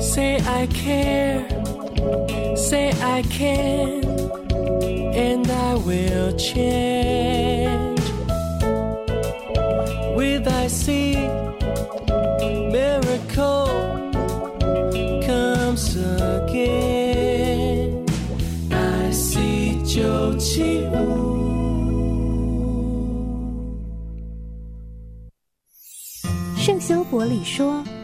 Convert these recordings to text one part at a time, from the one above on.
Say I care, say I can, and I will change. With I see miracle comes again. I see 九七五。圣修伯里说：“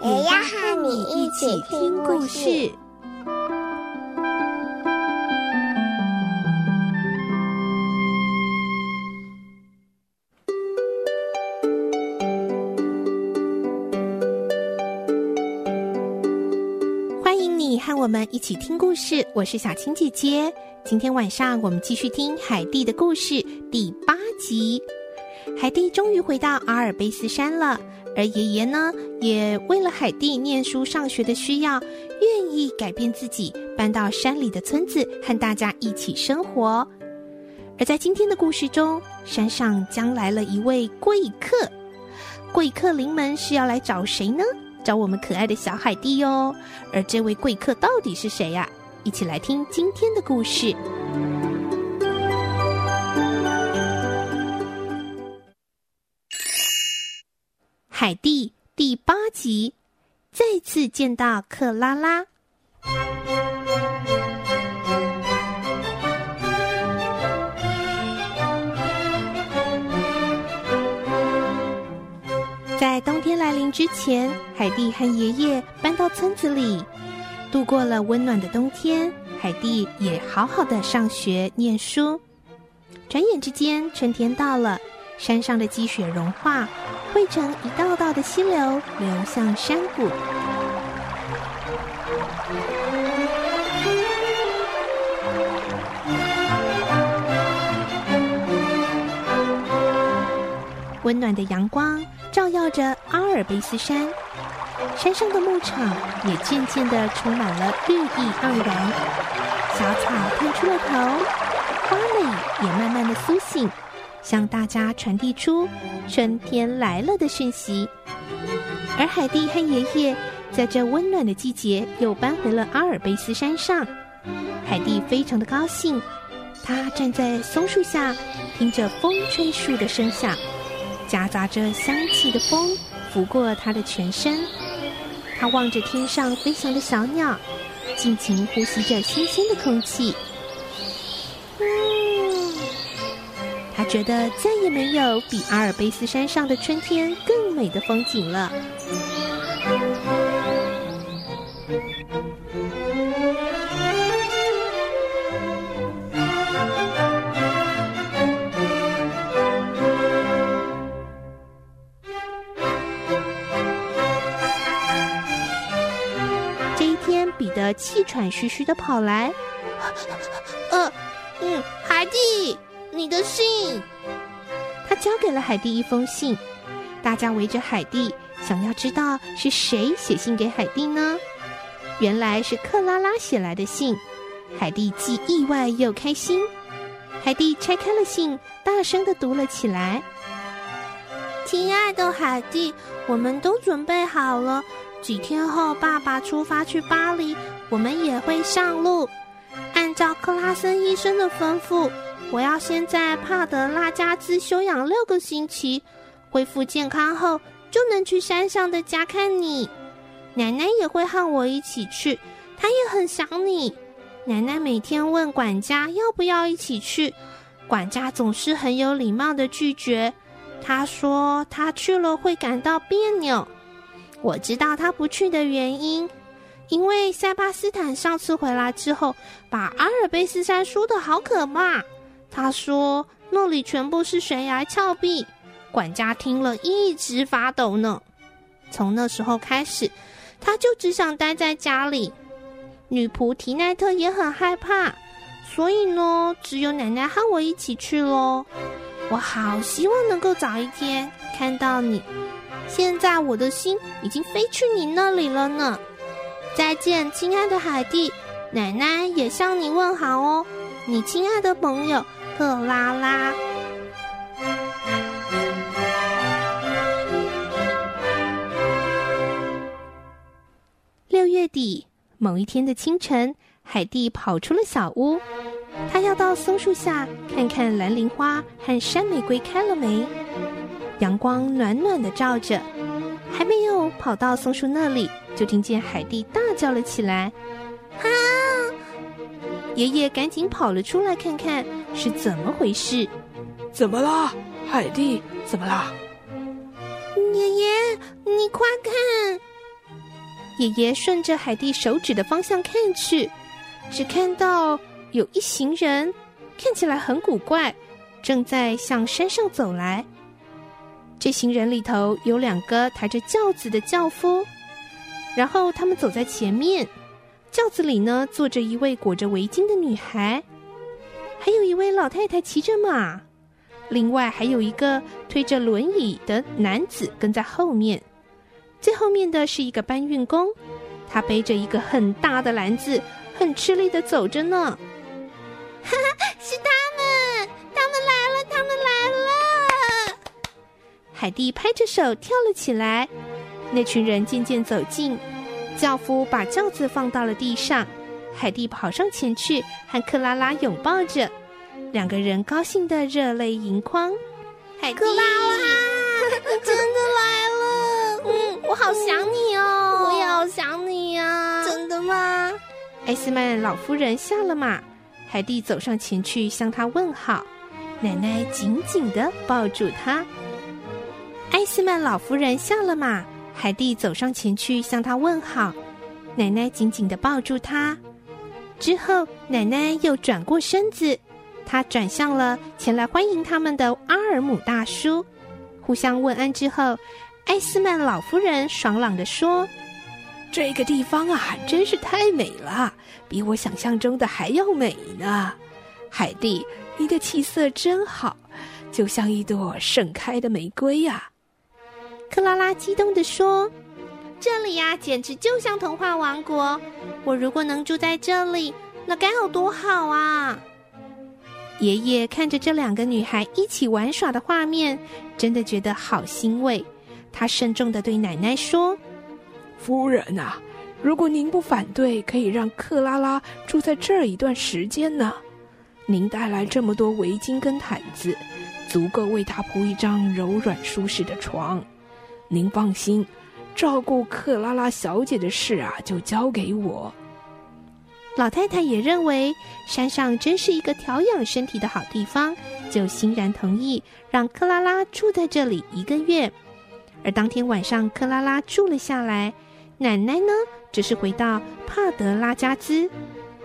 也要和你一起听故事。欢迎你和我们一起听故事，我是小青姐姐。今天晚上我们继续听海蒂的故事第八集。海蒂终于回到阿尔卑斯山了。而爷爷呢，也为了海蒂念书上学的需要，愿意改变自己，搬到山里的村子，和大家一起生活。而在今天的故事中，山上将来了一位贵客，贵客临门是要来找谁呢？找我们可爱的小海蒂哟。而这位贵客到底是谁呀？一起来听今天的故事。海蒂第八集，再次见到克拉拉。在冬天来临之前，海蒂和爷爷搬到村子里，度过了温暖的冬天。海蒂也好好的上学念书。转眼之间，春天到了。山上的积雪融化，汇成一道道的溪流，流向山谷。温暖的阳光照耀着阿尔卑斯山，山上的牧场也渐渐的充满了绿意盎然，小草探出了头，花蕾也慢慢的苏醒。向大家传递出春天来了的讯息，而海蒂和爷爷在这温暖的季节又搬回了阿尔卑斯山上。海蒂非常的高兴，他站在松树下，听着风吹树的声响，夹杂着香气的风拂过他的全身。他望着天上飞翔的小鸟，尽情呼吸着新鲜的空气。他觉得再也没有比阿尔卑斯山上的春天更美的风景了。这一天，彼得气喘吁吁的跑来，呃，嗯，海蒂。你的信，他交给了海蒂一封信。大家围着海蒂，想要知道是谁写信给海蒂呢？原来是克拉拉写来的信。海蒂既意外又开心。海蒂拆开了信，大声的读了起来：“亲爱的海蒂，我们都准备好了。几天后，爸爸出发去巴黎，我们也会上路。按照克拉森医生的吩咐。”我要先在帕德拉加兹休养六个星期，恢复健康后就能去山上的家看你。奶奶也会和我一起去，她也很想你。奶奶每天问管家要不要一起去，管家总是很有礼貌的拒绝。他说他去了会感到别扭。我知道他不去的原因，因为塞巴斯坦上次回来之后，把阿尔卑斯山说得好可怕。他说：“那里全部是悬崖峭壁。”管家听了一直发抖呢。从那时候开始，他就只想待在家里。女仆提奈特也很害怕，所以呢，只有奶奶和我一起去喽。我好希望能够早一天看到你。现在我的心已经飞去你那里了呢。再见，亲爱的海蒂，奶奶也向你问好哦。你亲爱的朋友克拉拉。六月底某一天的清晨，海蒂跑出了小屋，她要到松树下看看蓝铃花和山玫瑰开了没。阳光暖暖的照着，还没有跑到松树那里，就听见海蒂大叫了起来：“啊！”爷爷赶紧跑了出来，看看是怎么回事。怎么了，海蒂？怎么了？爷爷，你快看！爷爷顺着海蒂手指的方向看去，只看到有一行人，看起来很古怪，正在向山上走来。这行人里头有两个抬着轿子的轿夫，然后他们走在前面，轿子里呢坐着一位裹着围巾的女孩，还有一位老太太骑着马，另外还有一个推着轮椅的男子跟在后面，最后面的是一个搬运工，他背着一个很大的篮子，很吃力的走着呢。哈哈，是他们，他们来了，他们来了。海蒂拍着手跳了起来，那群人渐渐走近，轿夫把轿子放到了地上，海蒂跑上前去和克拉拉拥抱着，两个人高兴的热泪盈眶。海蒂，克拉拉，你真的来了！嗯，我好想你哦，我也好想你呀！真的吗？艾斯曼老夫人下了马，海蒂走上前去向她问好，奶奶紧紧的抱住她。艾斯曼老夫人下了马，海蒂走上前去向她问好，奶奶紧紧的抱住她。之后，奶奶又转过身子，她转向了前来欢迎他们的阿尔姆大叔。互相问安之后，艾斯曼老夫人爽朗地说：“这个地方啊，真是太美了，比我想象中的还要美呢。海蒂，你的气色真好，就像一朵盛开的玫瑰呀。”克拉拉激动地说：“这里呀，简直就像童话王国！我如果能住在这里，那该有多好啊！”爷爷看着这两个女孩一起玩耍的画面，真的觉得好欣慰。他慎重地对奶奶说：“夫人啊，如果您不反对，可以让克拉拉住在这儿一段时间呢。您带来这么多围巾跟毯子，足够为她铺一张柔软舒适的床。”您放心，照顾克拉拉小姐的事啊，就交给我。老太太也认为山上真是一个调养身体的好地方，就欣然同意让克拉拉住在这里一个月。而当天晚上，克拉拉住了下来，奶奶呢，只是回到帕德拉加兹，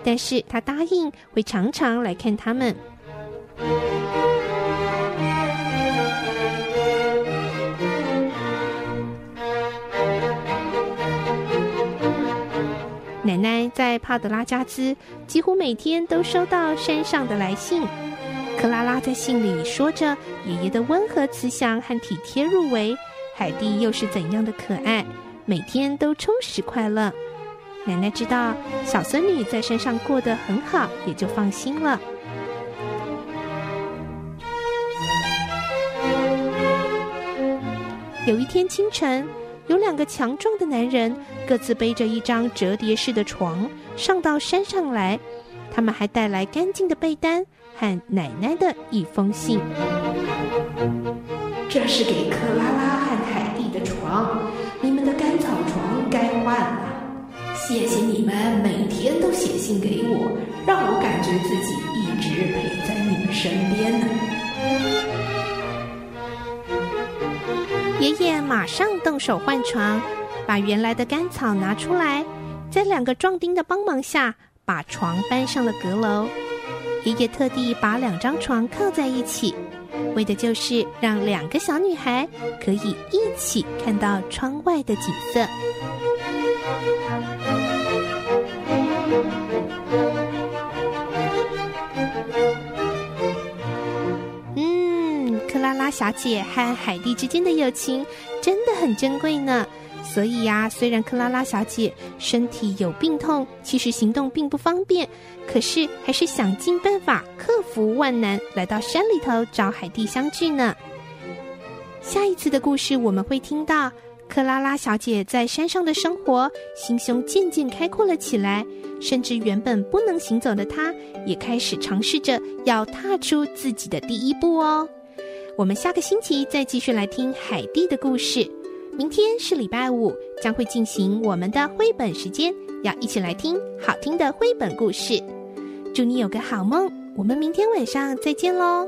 但是她答应会常常来看他们。奶奶在帕德拉加兹几乎每天都收到山上的来信。克拉拉在信里说着爷爷的温和慈祥和体贴入微，海蒂又是怎样的可爱，每天都充实快乐。奶奶知道小孙女在山上过得很好，也就放心了。有一天清晨。有两个强壮的男人，各自背着一张折叠式的床，上到山上来。他们还带来干净的被单和奶奶的一封信。这是给克拉拉和海蒂的床，你们的干草床该换了。谢谢你们每天都写信给我，让我感觉自己用手换床把原来的干草拿出来在两个壮丁的帮忙下把床搬上了阁楼。爷爷特地把两张床靠在一起为的就是让两个小女孩可以一起看到窗外的景色。嗯克拉拉小姐和海蒂之间的友情真的很珍贵呢。所以呀，虽然克拉拉小姐身体有病痛，其实行动并不方便，可是还是想尽办法克服万难，来到山里头找海蒂相聚呢。下一次的故事，我们会听到克拉拉小姐在山上的生活，心胸渐渐开阔了起来，甚至原本不能行走的她，也开始尝试着要踏出自己的第一步哦。我们下个星期再继续来听海蒂的故事。明天是礼拜五，将会进行我们的绘本时间，要一起来听好听的绘本故事。祝你有个好梦，我们明天晚上再见喽。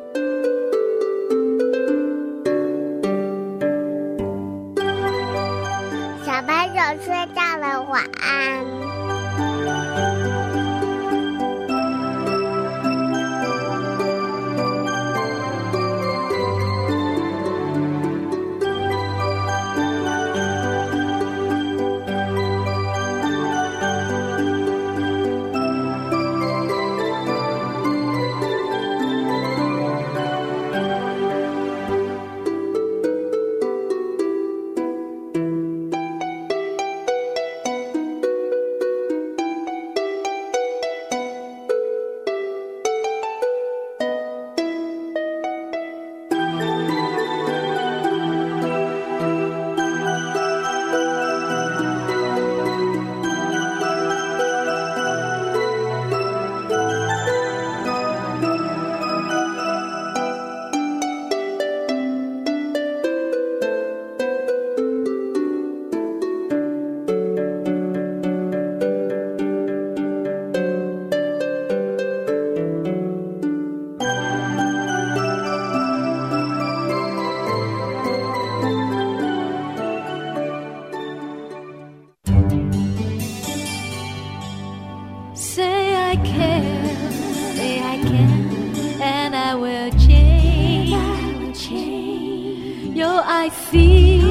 I see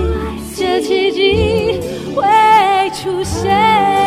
这奇迹会出现。